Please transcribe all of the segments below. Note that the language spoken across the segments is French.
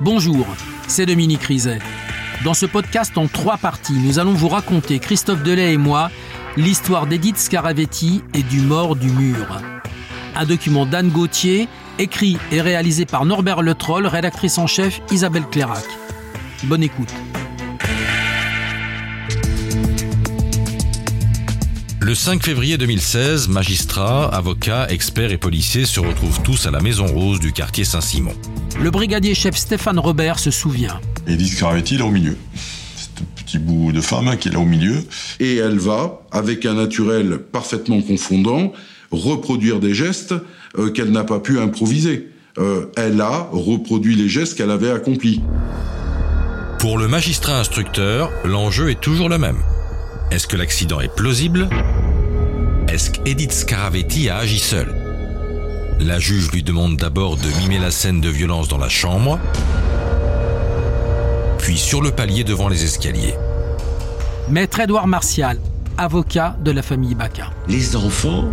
Bonjour, c'est Dominique Rizet. Dans ce podcast en trois parties, nous allons vous raconter, Christophe Delay et moi, l'histoire d'Edith Scaravetti et du mort du mur. Un document d'Anne Gauthier, écrit et réalisé par Norbert Le Troll, rédactrice en chef Isabelle Clairac. Bonne écoute. 5 février 2016, magistrats, avocats, experts et policiers se retrouvent tous à la Maison Rose du quartier Saint-Simon. Le brigadier chef Stéphane Robert se souvient. Edith Caravetti, là au milieu? C'est un petit bout de femme qui est là au milieu. Et elle va, avec un naturel parfaitement confondant, reproduire des gestes euh, qu'elle n'a pas pu improviser. Euh, elle a reproduit les gestes qu'elle avait accomplis. Pour le magistrat instructeur, l'enjeu est toujours le même. Est-ce que l'accident est plausible? Est-ce qu'Edith Scaravetti a agi seule La juge lui demande d'abord de mimer la scène de violence dans la chambre, puis sur le palier devant les escaliers. Maître Édouard Martial, avocat de la famille Baca. Les enfants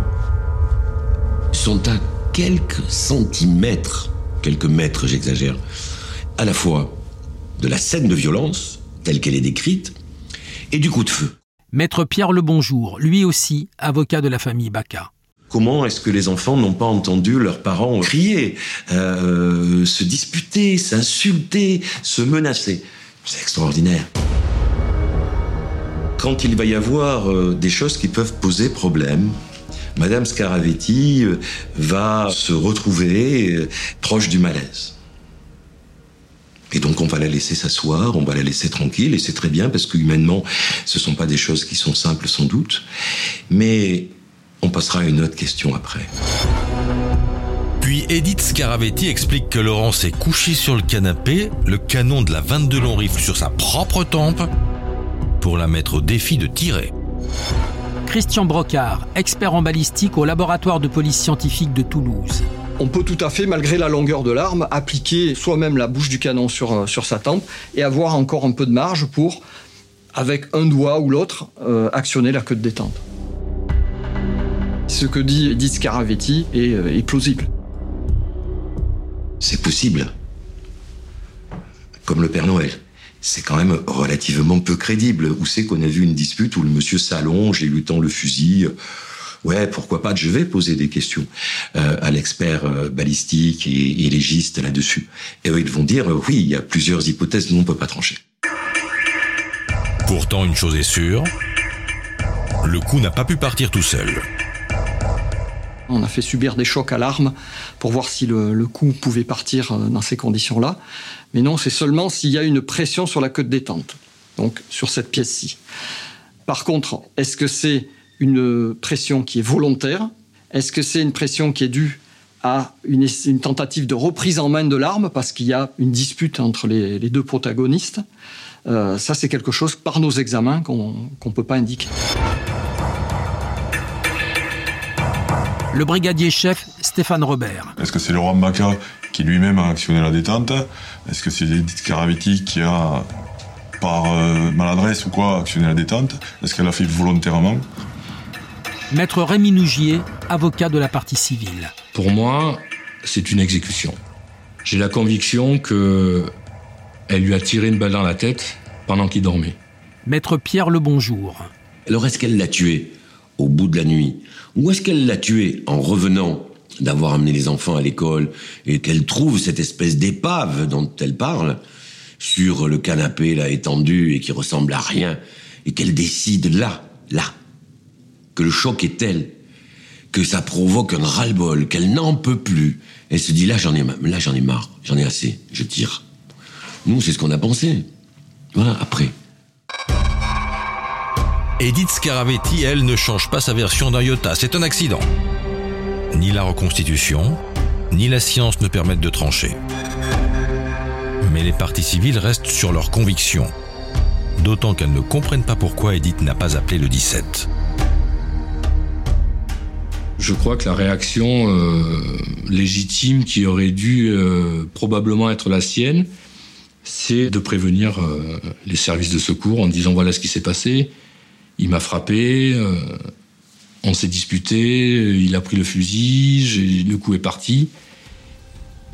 sont à quelques centimètres, quelques mètres j'exagère, à la fois de la scène de violence, telle qu'elle est décrite, et du coup de feu. Maître Pierre Lebonjour, lui aussi avocat de la famille Baca. Comment est-ce que les enfants n'ont pas entendu leurs parents crier, euh, se disputer, s'insulter, se menacer? C'est extraordinaire. Quand il va y avoir euh, des choses qui peuvent poser problème, Madame Scaravetti euh, va se retrouver proche du malaise. Et donc on va la laisser s'asseoir, on va la laisser tranquille, et c'est très bien parce que humainement, ce sont pas des choses qui sont simples sans doute. Mais on passera à une autre question après. Puis Edith Scaravetti explique que Laurent s'est couché sur le canapé, le canon de la 22 long rifle sur sa propre tempe, pour la mettre au défi de tirer. Christian Brocard, expert en balistique au laboratoire de police scientifique de Toulouse. On peut tout à fait, malgré la longueur de l'arme, appliquer soi-même la bouche du canon sur, euh, sa tempe et avoir encore un peu de marge pour, avec un doigt ou l'autre, euh, actionner la queue de détente. Ce que dit Scaravetti est, euh, est plausible. C'est possible. Comme le Père Noël. C'est quand même relativement peu crédible. Où c'est qu'on a vu une dispute où le monsieur s'allonge et lui tend le fusil Ouais, pourquoi pas Je vais poser des questions euh, à l'expert euh, balistique et, et légiste là-dessus. Et eux, ils vont dire euh, oui, il y a plusieurs hypothèses, nous on peut pas trancher. Pourtant, une chose est sûre, le coup n'a pas pu partir tout seul. On a fait subir des chocs à l'arme pour voir si le, le coup pouvait partir dans ces conditions-là. Mais non, c'est seulement s'il y a une pression sur la queue de détente, donc sur cette pièce-ci. Par contre, est-ce que c'est une pression qui est volontaire Est-ce que c'est une pression qui est due à une, une, tentative de reprise en main de l'arme parce qu'il y a une dispute entre les, les deux protagonistes? Euh, Ça, c'est quelque chose par nos examens qu'on ne peut pas indiquer. Le brigadier chef Stéphane Robert. Est-ce que c'est Laurent Baca qui lui-même a actionné la détente? Est-ce que c'est Edith Caravetti qui a, par euh, maladresse ou quoi, actionné la détente? Est-ce qu'elle a fait volontairement Maître Rémi Nougier, avocat de la partie civile. Pour moi, c'est une exécution. J'ai la conviction que elle lui a tiré une balle dans la tête pendant qu'il dormait. Maître Pierre Lebonjour. Alors est-ce qu'elle l'a tué au bout de la nuit? Ou est-ce qu'elle l'a tué en revenant d'avoir amené les enfants à l'école et qu'elle trouve cette espèce d'épave dont elle parle sur le canapé là étendu et qui ressemble à rien et qu'elle décide là, là, que le choc est tel que ça provoque un ras-le-bol, qu'elle n'en peut plus. Elle se dit là j'en ai là j'en ai marre, j'en ai assez, je tire. Nous c'est ce qu'on a pensé. Voilà après. Edith Scaravetti, elle, ne change pas sa version d'un iota, c'est un accident. Ni la reconstitution, ni la science ne permettent de trancher. Mais les parties civiles restent sur leurs convictions. D'autant qu'elles ne comprennent pas pourquoi Edith n'a pas appelé le 17. Je crois que la réaction euh, légitime qui aurait dû euh, probablement être la sienne, c'est de prévenir euh, les services de secours en disant voilà ce qui s'est passé, il m'a frappé, euh, on s'est disputé, il a pris le fusil, le coup est parti.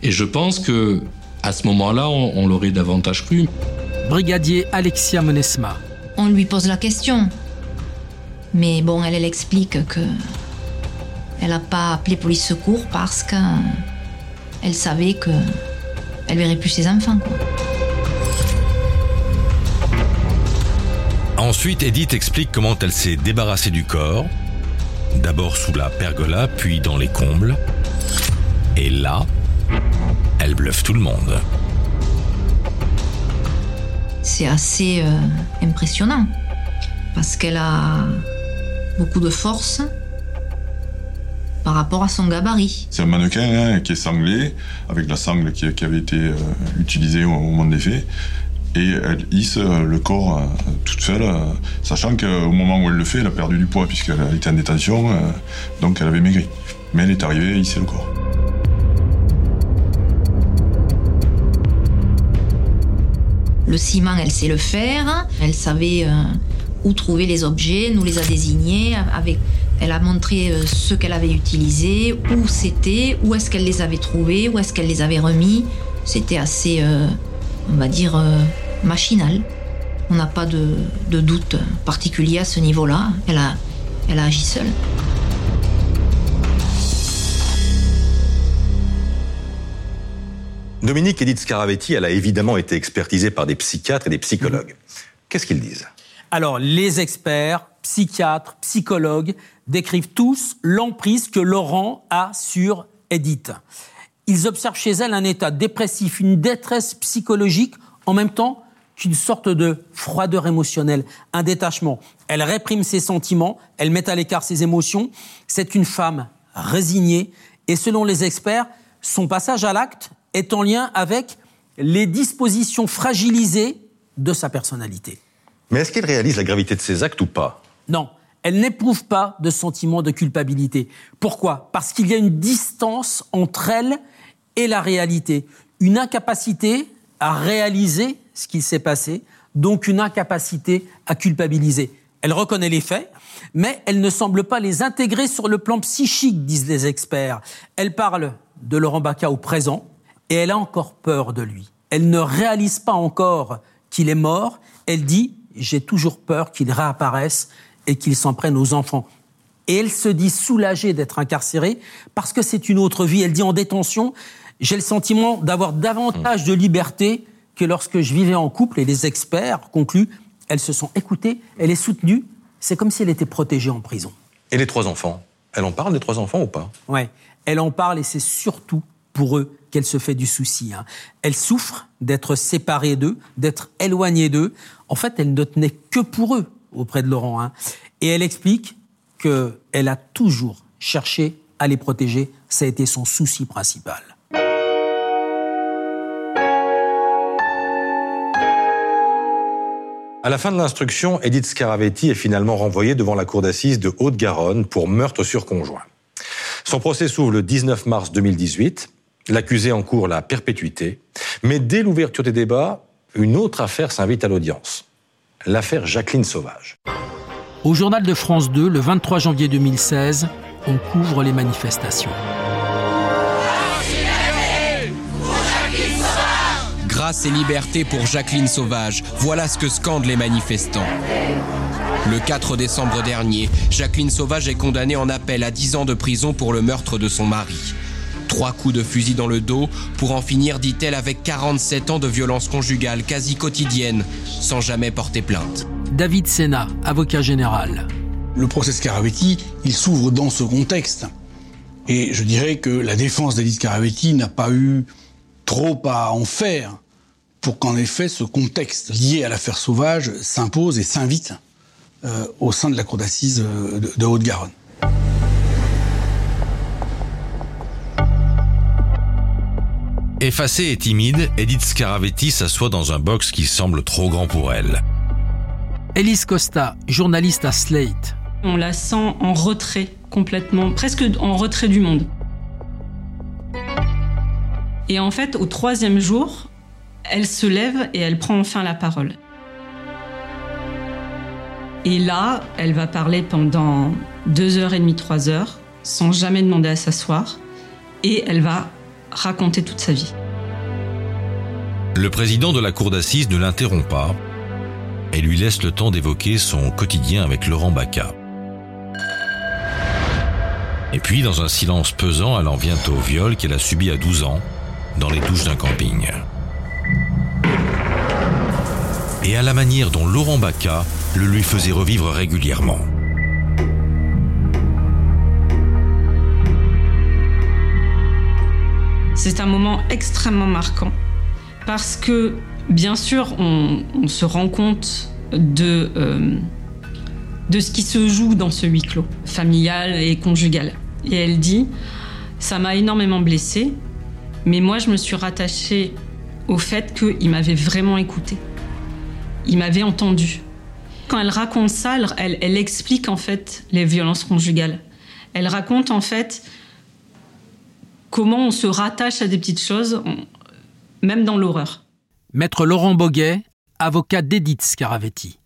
Et je pense que À ce moment-là, on, l'aurait davantage cru. Brigadier Alexia Monesma. On lui pose la question. Mais bon, elle, elle explique que elle n'a pas appelé police secours parce qu'elle savait que elle verrait plus ses enfants. Ensuite, Edith explique comment elle s'est débarrassée du corps, d'abord sous la pergola, puis dans les combles. Et là, elle bluffe tout le monde. C'est assez euh, impressionnant parce qu'elle a beaucoup de force par rapport à son gabarit. C'est un mannequin hein, qui est sanglé, avec la sangle qui, avait été euh, utilisée au moment des faits. Et elle hisse euh, le corps toute seule, sachant qu'au moment où elle le fait, elle a perdu du poids puisqu'elle était en détention, donc elle avait maigri. Mais elle est arrivée à hisser le corps. Le ciment, elle sait le faire. Elle savait euh, où trouver les objets, nous les a désignés. Avec, elle a montré euh, ce qu'elle avait utilisé, où c'était, où est-ce qu'elle les avait trouvés, où est-ce qu'elle les avait remis. C'était assez, euh, on va dire, machinal. On n'a pas de, doute particulier à ce niveau-là. Elle a, elle a agi seule. Dominique Edith Scaravetti, elle a évidemment été expertisée par des psychiatres et des psychologues. Qu'est-ce qu'ils disent? Alors, les experts, psychiatres, psychologues décrivent tous l'emprise que Laurent a sur Edith. Ils observent chez elle un état dépressif, une détresse psychologique, en même temps qu'une sorte de froideur émotionnelle, un détachement. Elle réprime ses sentiments, elle met à l'écart ses émotions. C'est une femme résignée et selon les experts, son passage à l'acte est en lien avec les dispositions fragilisées de sa personnalité. Mais est-ce qu'elle réalise la gravité de ses actes ou pas? Non, elle n'éprouve pas de sentiment de culpabilité. Pourquoi? Parce qu'il y a une distance entre elle et la réalité, une incapacité à réaliser ce qui s'est passé, donc une incapacité à culpabiliser. Elle reconnaît les faits, mais elle ne semble pas les intégrer sur le plan psychique, disent les experts. Elle parle de Laurent Baca au présent, et elle a encore peur de lui. Elle ne réalise pas encore qu'il est mort. Elle dit J'ai toujours peur qu'il réapparaisse et qu'il s'en prenne aux enfants. Et elle se dit soulagée d'être incarcérée parce que c'est une autre vie. Elle dit en détention J'ai le sentiment d'avoir davantage de liberté que lorsque je vivais en couple. Et les experts concluent elles se sont écoutées, elle est soutenue. C'est comme si elle était protégée en prison. Et les trois enfants Elle en parle des trois enfants ou pas? Ouais, elle en parle et c'est surtout pour eux qu'elle se fait du souci. Hein. Elle souffre d'être séparée d'eux, d'être éloignée d'eux. En fait, elle ne tenait que pour eux auprès de Laurent. Hein. Et elle explique qu'elle a toujours cherché à les protéger. Ça a été son souci principal. À la fin de l'instruction, Edith Scaravetti est finalement renvoyée devant la cour d'assises de Haute-Garonne pour meurtre sur conjoint. Son procès s'ouvre le 19 mars 2018. L'accusé encourt la perpétuité. Mais dès l'ouverture des débats, une autre affaire s'invite à l'audience. L'affaire Jacqueline Sauvage. Au journal de France 2, le 23 janvier 2016, on couvre les manifestations. Grâce et liberté pour Jacqueline Sauvage, voilà ce que scandent les manifestants. Le 4 décembre dernier, Jacqueline Sauvage est condamnée en appel à 10 ans de prison pour le meurtre de son mari. Trois coups de fusil dans le dos pour en finir, dit-elle, avec 47 ans de violence conjugale quasi quotidienne, sans jamais porter plainte. David Sena, avocat général. Le procès Scaravetti, il s'ouvre dans ce contexte. Et je dirais que la défense d'Alice Scaravetti n'a pas eu trop à en faire pour qu'en effet ce contexte lié à l'affaire sauvage s'impose et s'invite euh, au sein de la cour d'assises euh, de Haute-Garonne. Effacée et timide, Edith Scaravetti s'assoit dans un box qui semble trop grand pour elle. Elise Costa, journaliste à Slate. On la sent en retrait complètement, presque en retrait du monde. Et en fait, au troisième jour, elle se lève et elle prend enfin la parole. Et là, elle va parler pendant deux heures et demie, trois heures, sans jamais demander à s'asseoir. Et elle va raconter toute sa vie. Le président de la cour d'assises ne l'interrompt pas et lui laisse le temps d'évoquer son quotidien avec Laurent Baca. Et puis, dans un silence pesant, elle en vient au viol qu'elle a subi à 12 ans, dans les douches d'un camping. Et à la manière dont Laurent Baca le lui faisait revivre régulièrement. C'est un moment extrêmement marquant parce que, bien sûr, on, se rend compte de, euh, de ce qui se joue dans ce huis clos, familial et conjugal. Et elle dit, ça m'a énormément blessée, mais moi je me suis rattachée au fait qu'il m'avait vraiment écouté. Il m'avait entendu. Quand elle raconte ça, elle explique en fait les violences conjugales. Elle raconte en fait comment on se rattache à des petites choses, même dans l'horreur. Maître Laurent Boguet, avocat d'Edith Scaravetti.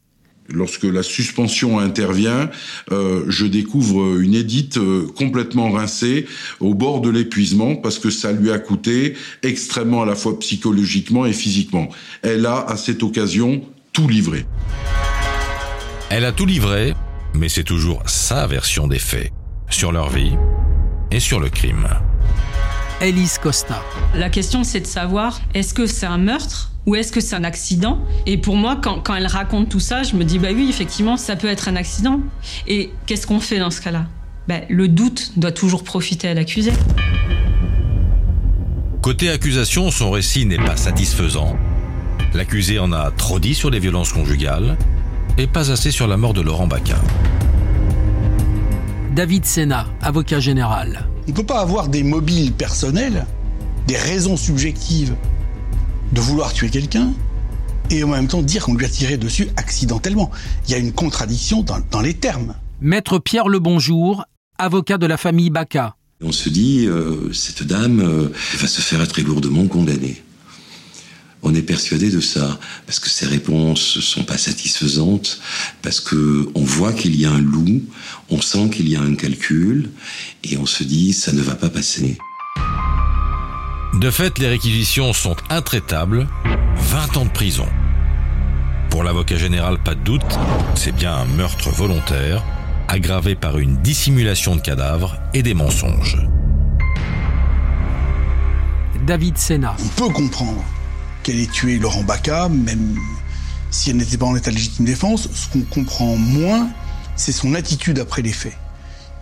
Lorsque la suspension intervient, euh, je découvre une Edith euh, complètement rincée, au bord de l'épuisement, parce que ça lui a coûté extrêmement à la fois psychologiquement et physiquement. Elle a, à cette occasion, tout livré. Elle a tout livré, mais c'est toujours sa version des faits, sur leur vie et sur le crime. Elise Costa. La question, c'est de savoir, est-ce que c'est un meurtre ou est-ce que c'est un accident? Et pour moi, quand, quand, elle raconte tout ça, je me dis, bah oui, effectivement, ça peut être un accident. Et qu'est-ce qu'on fait dans ce cas-là? Bah, Le doute doit toujours profiter à l'accusé. Côté accusation, son récit n'est pas satisfaisant. L'accusé en a trop dit sur les violences conjugales et pas assez sur la mort de Laurent Bacca. David Sena, avocat général. On ne peut pas avoir des mobiles personnels, des raisons subjectives de vouloir tuer quelqu'un et en même temps dire qu'on lui a tiré dessus accidentellement. Il y a une contradiction dans, dans les termes. Maître Pierre Le Bonjour, avocat de la famille Baca. On se dit, euh, cette dame euh, va se faire très lourdement condamner. On est persuadé de ça parce que ses réponses sont pas satisfaisantes, parce que on voit qu'il y a un loup, on sent qu'il y a un calcul et on se dit ça ne va pas passer. De fait, les réquisitions sont intraitables, 20 ans de prison. Pour l'avocat général, pas de doute, c'est bien un meurtre volontaire, aggravé par une dissimulation de cadavres et des mensonges. David Sena. On peut comprendre qu'elle ait tué Laurent Baca, même si elle n'était pas en état de légitime défense. Ce qu'on comprend moins, c'est son attitude après les faits,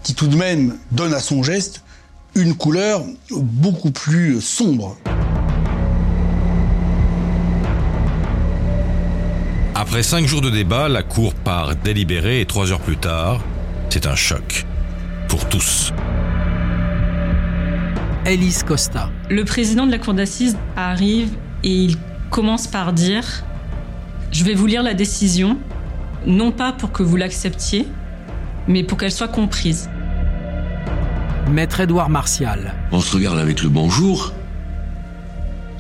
qui tout de même donne à son geste une couleur beaucoup plus sombre. Après cinq jours de débat, la Cour part délibérée et trois heures plus tard, c'est un choc. Pour tous. Elise Costa. Le président de la Cour d'assises arrive et il commence par dire Je vais vous lire la décision, non pas pour que vous l'acceptiez, mais pour qu'elle soit comprise. Maître Édouard Martial. On se regarde avec le bonjour.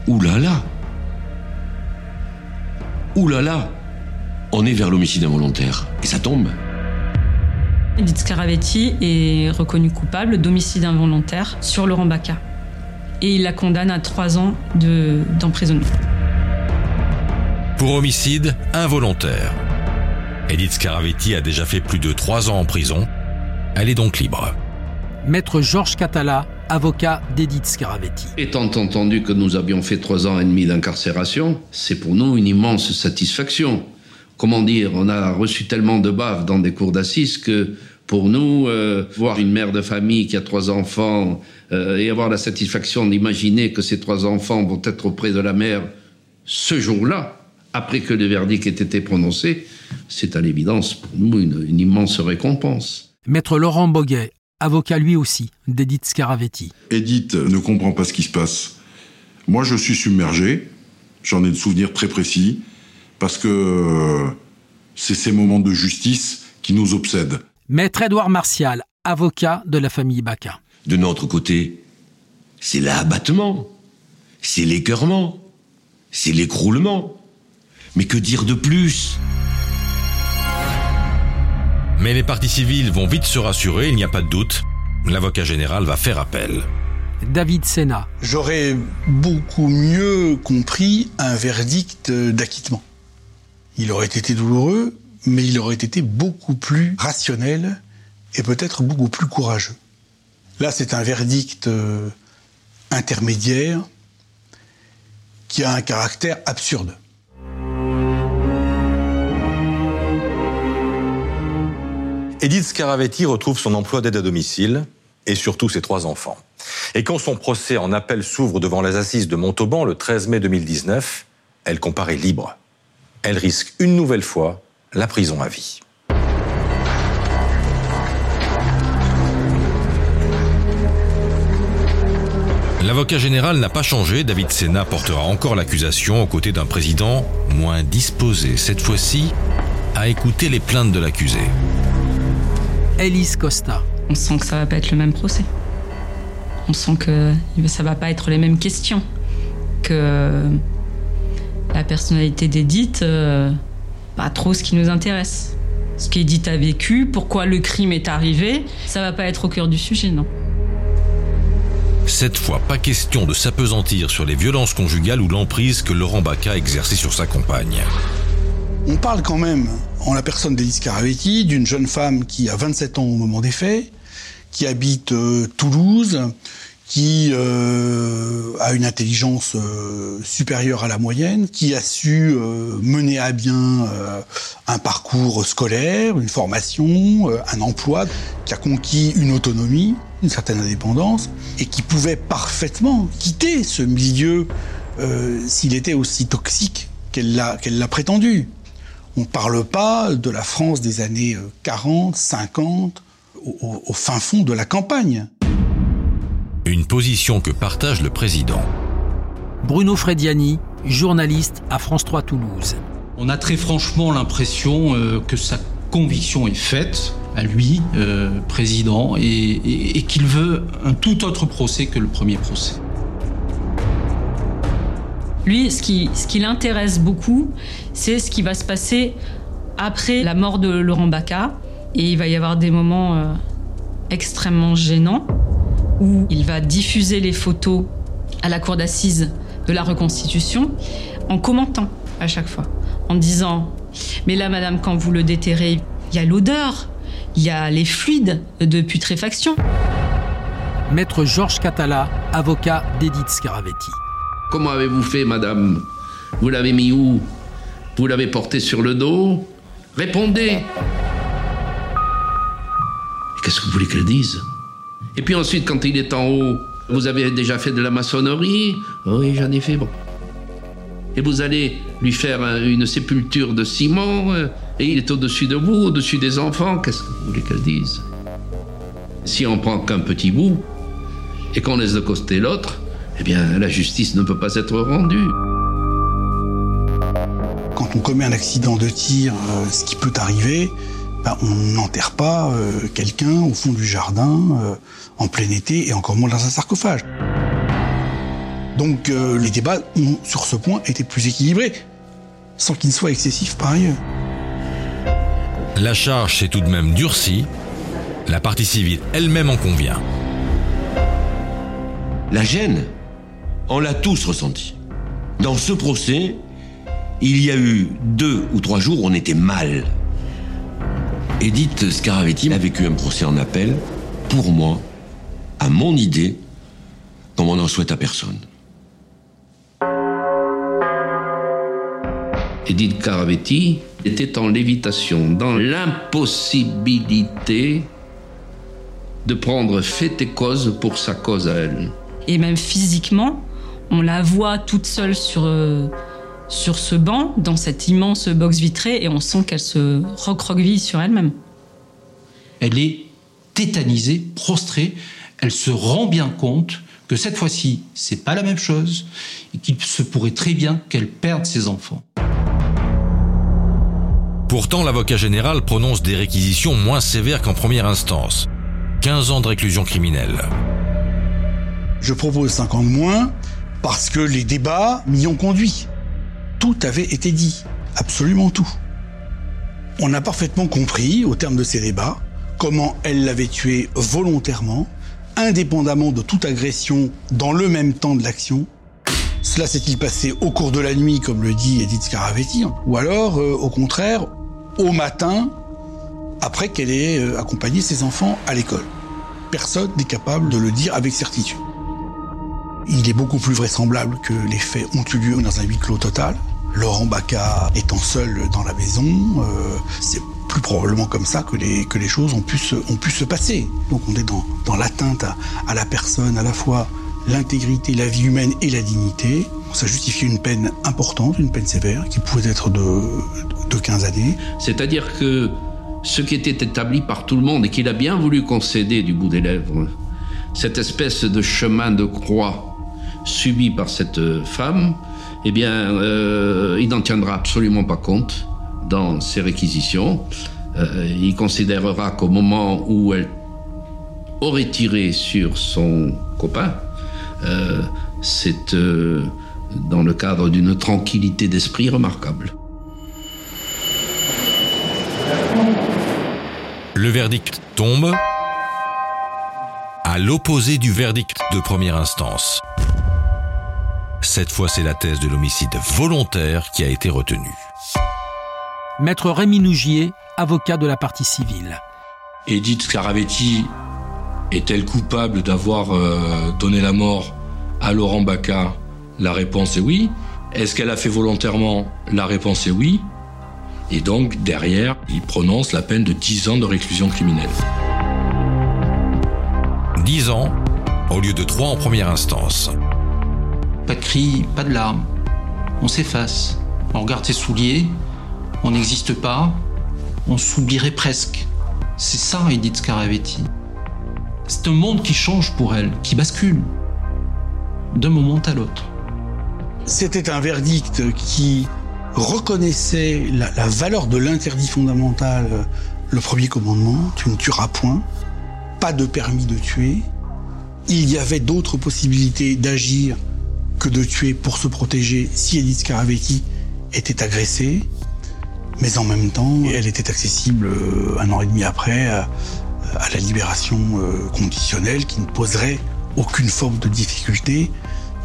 Ouh là là Ouh là là On est vers l'homicide involontaire. Et ça tombe. Edith Scaravetti est reconnu coupable d'homicide involontaire sur Laurent Baca. Et il la condamne à trois ans d'emprisonnement. Pour homicide involontaire. Edith Scaravetti a déjà fait plus de trois ans en prison. Elle est donc libre. Maître Georges Catala, avocat d'Edith Scaravetti. Étant entendu que nous avions fait trois ans et demi d'incarcération, c'est pour nous une immense satisfaction. Comment dire, on a reçu tellement de baves dans des cours d'assises que pour nous, euh, voir une mère de famille qui a trois enfants euh, et avoir la satisfaction d'imaginer que ces trois enfants vont être auprès de la mère ce jour-là, après que le verdict ait été prononcé, c'est à l'évidence pour nous une, une immense récompense. Maître Laurent Boguet, avocat lui aussi d'Edith Scaravetti. Edith ne comprend pas ce qui se passe. Moi, je suis submergé. J'en ai de souvenirs très précis. Parce que c'est ces moments de justice qui nous obsèdent. Maître Édouard Martial, avocat de la famille Baca. De notre côté, c'est l'abattement, c'est l'écœurement, c'est l'écroulement. Mais que dire de plus? Mais les parties civiles vont vite se rassurer, il n'y a pas de doute. L'avocat général va faire appel. David Sena. J'aurais beaucoup mieux compris un verdict d'acquittement. Il aurait été douloureux, mais il aurait été beaucoup plus rationnel et peut-être beaucoup plus courageux. Là, c'est un verdict euh, intermédiaire qui a un caractère absurde. Edith Scaravetti retrouve son emploi d'aide à domicile et surtout ses trois enfants. Et quand son procès en appel s'ouvre devant les assises de Montauban le 13 mai 2019, elle comparaît libre. Elle risque une nouvelle fois la prison à vie. L'avocat général n'a pas changé. David Sena portera encore l'accusation aux côtés d'un président moins disposé, cette fois-ci, à écouter les plaintes de l'accusé. Elise Costa. On sent que ça va pas être le même procès. On sent que ça va pas être les mêmes questions. Que la personnalité d'Edith, euh, pas trop ce qui nous intéresse. Ce qu'Edith a vécu, pourquoi le crime est arrivé, ça va pas être au cœur du sujet, non. Cette fois, pas question de s'apesantir sur les violences conjugales ou l'emprise que Laurent Baca a exercée sur sa compagne. On parle quand même, en la personne d'Elise Caravetti, d'une jeune femme qui a 27 ans au moment des faits, qui habite euh, Toulouse, qui euh, a une intelligence euh, supérieure à la moyenne, qui a su mener à bien un parcours scolaire, une formation, un emploi, qui a conquis une autonomie, une certaine indépendance, et qui pouvait parfaitement quitter ce milieu s'il était aussi toxique qu'elle l'a prétendu. On ne parle pas de la France des années 40, 50, au, au fin fond de la campagne. Une position que partage le président. Bruno Frediani, journaliste à France 3 Toulouse. On a très franchement l'impression euh, que sa conviction est faite à lui, euh, président, et, qu'il veut un tout autre procès que le premier procès. Lui, ce qui, ce qui l'intéresse beaucoup, c'est ce qui va se passer après la mort de Laurent Baca. Et il va y avoir des moments euh, extrêmement gênants où il va diffuser les photos à la cour d'assises de la reconstitution en commentant à chaque fois, en disant Mais là, madame, quand vous le déterrez, il y a l'odeur, il y a les fluides de putréfaction. Maître Georges Catala, avocat d'Edith Scaravetti. Comment avez-vous fait, madame? Vous l'avez mis où? Vous l'avez porté sur le dos? Répondez Qu'est-ce que vous voulez qu'elle dise? Et puis ensuite, quand il est en haut, vous avez déjà fait de la maçonnerie? Oui, j'en ai fait, bon. Et vous allez lui faire un- une sépulture de ciment, euh, il est au-dessus de vous, au-dessus des enfants, qu'est-ce que vous voulez qu'elle dise? Si on prend qu'un petit bout, et qu'on laisse de côté l'autre, eh bien, la justice ne peut pas être rendue. Quand on commet un accident de tir, euh, ce qui peut arriver, ben, on n'enterre pas euh, quelqu'un au fond du jardin, euh, en plein été, et encore moins dans un sarcophage. Donc les débats ont, sur ce point, été plus équilibrés, sans qu'ils soient excessifs par ailleurs. La charge s'est tout de même durcie. La partie civile elle-même en convient. La gêne, on l'a tous ressenti. Dans ce procès, il y a eu deux ou trois jours où on était mal. Edith Scaravetti a vécu un procès en appel, pour moi, à mon idée, comme on n'en souhaite à personne. Edith Caravetti était en lévitation, dans l'impossibilité de prendre fait et cause pour sa cause à elle. Et même physiquement, on la voit toute seule sur, euh, sur ce banc, dans cette immense box vitrée, et on sent qu'elle se recroqueville sur elle-même. Elle est tétanisée, prostrée. Elle se rend bien compte que cette fois-ci, c'est pas la même chose et qu'il se pourrait très bien qu'elle perde ses enfants. Pourtant, l'avocat général prononce des réquisitions moins sévères qu'en première instance. 15 ans de réclusion criminelle. Je propose 5 ans de moins parce que les débats m'y ont conduit. Tout avait été dit, absolument tout. On a parfaitement compris, au terme de ces débats, comment elle l'avait tué volontairement, indépendamment de toute agression dans le même temps de l'action. Cela s'est-il passé au cours de la nuit, comme le dit Edith Scaravetti, ou alors, euh, au contraire, au matin, après qu'elle ait euh, accompagné ses enfants à l'école Personne n'est capable de le dire avec certitude. Il est beaucoup plus vraisemblable que les faits ont eu lieu dans un huis clos total. Laurent Baca étant seul dans la maison, euh, c'est plus probablement comme ça que les, que les choses ont pu se, ont pu se passer. Donc on est dans, dans l'atteinte à, à la personne, à la fois l'intégrité, la vie humaine et la dignité. Ça justifie une peine importante, une peine sévère, qui pouvait être de, de 15 années. C'est-à-dire que ce qui était établi par tout le monde et qu'il a bien voulu concéder du bout des lèvres, cette espèce de chemin de croix subi par cette femme, eh bien, euh, il n'en tiendra absolument pas compte dans ses réquisitions. Euh, il considérera qu'au moment où elle aurait tiré sur son copain, euh, c'est euh, dans le cadre d'une tranquillité d'esprit remarquable. Le verdict tombe à l'opposé du verdict de première instance. Cette fois, c'est la thèse de l'homicide volontaire qui a été retenue. Maître Rémi Nougier, avocat de la partie civile. Edith Scaravetti est-elle coupable d'avoir euh, donné la mort à Laurent Baca La réponse est oui. Est-ce qu'elle a fait volontairement La réponse est oui. Et donc, derrière, il prononce la peine de 10 ans de réclusion criminelle. 10 ans au lieu de 3 en première instance. Pas de cris, pas de larmes. On s'efface. On regarde ses souliers. On n'existe pas. On s'oublierait presque. C'est ça, Edith Scaravetti. C'est un monde qui change pour elle, qui bascule d'un moment à l'autre. C'était un verdict qui reconnaissait la, valeur de l'interdit fondamental, euh, le premier commandement, tu ne tueras point, pas de permis de tuer. Il y avait d'autres possibilités d'agir que de tuer pour se protéger si Edith Scaravetti était agressée. Mais en même temps, elle était accessible euh, un an et demi après à, la libération euh, conditionnelle qui ne poserait aucune forme de difficulté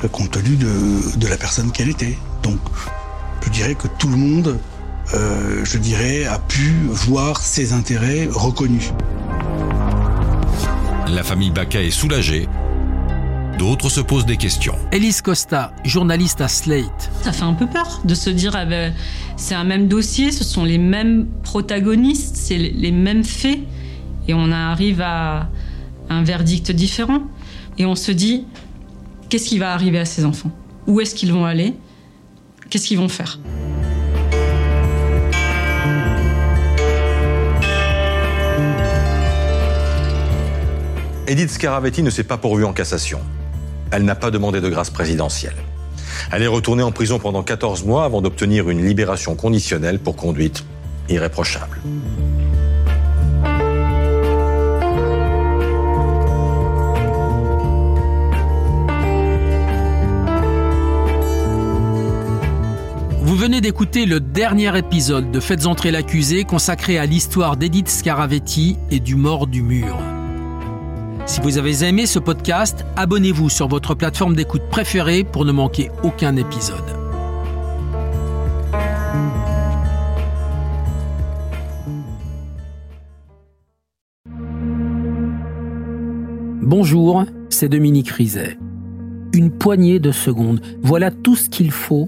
euh, compte tenu de, de la personne qu'elle était. Donc, je dirais que tout le monde, euh, je dirais, a pu voir ses intérêts reconnus. La famille Baca est soulagée. D'autres se posent des questions. Elise Costa, journaliste à Slate. Ça fait un peu peur de se dire, ah ben, c'est un même dossier, ce sont les mêmes protagonistes, c'est les mêmes faits, et on arrive à un verdict différent. Et on se dit, qu'est-ce qui va arriver à ces enfants? Où est-ce qu'ils vont aller? Qu'est-ce qu'ils vont faire? Edith Scaravetti ne s'est pas pourvue en cassation. Elle n'a pas demandé de grâce présidentielle. Elle est retournée en prison pendant 14 mois avant d'obtenir une libération conditionnelle pour conduite irréprochable. Vous venez d'écouter le dernier épisode de Faites entrer l'accusé consacré à l'histoire d'Edith Scaravetti et du mort du mur. Si vous avez aimé ce podcast, abonnez-vous sur votre plateforme d'écoute préférée pour ne manquer aucun épisode. Bonjour, c'est Dominique Rizet. Une poignée de secondes, voilà tout ce qu'il faut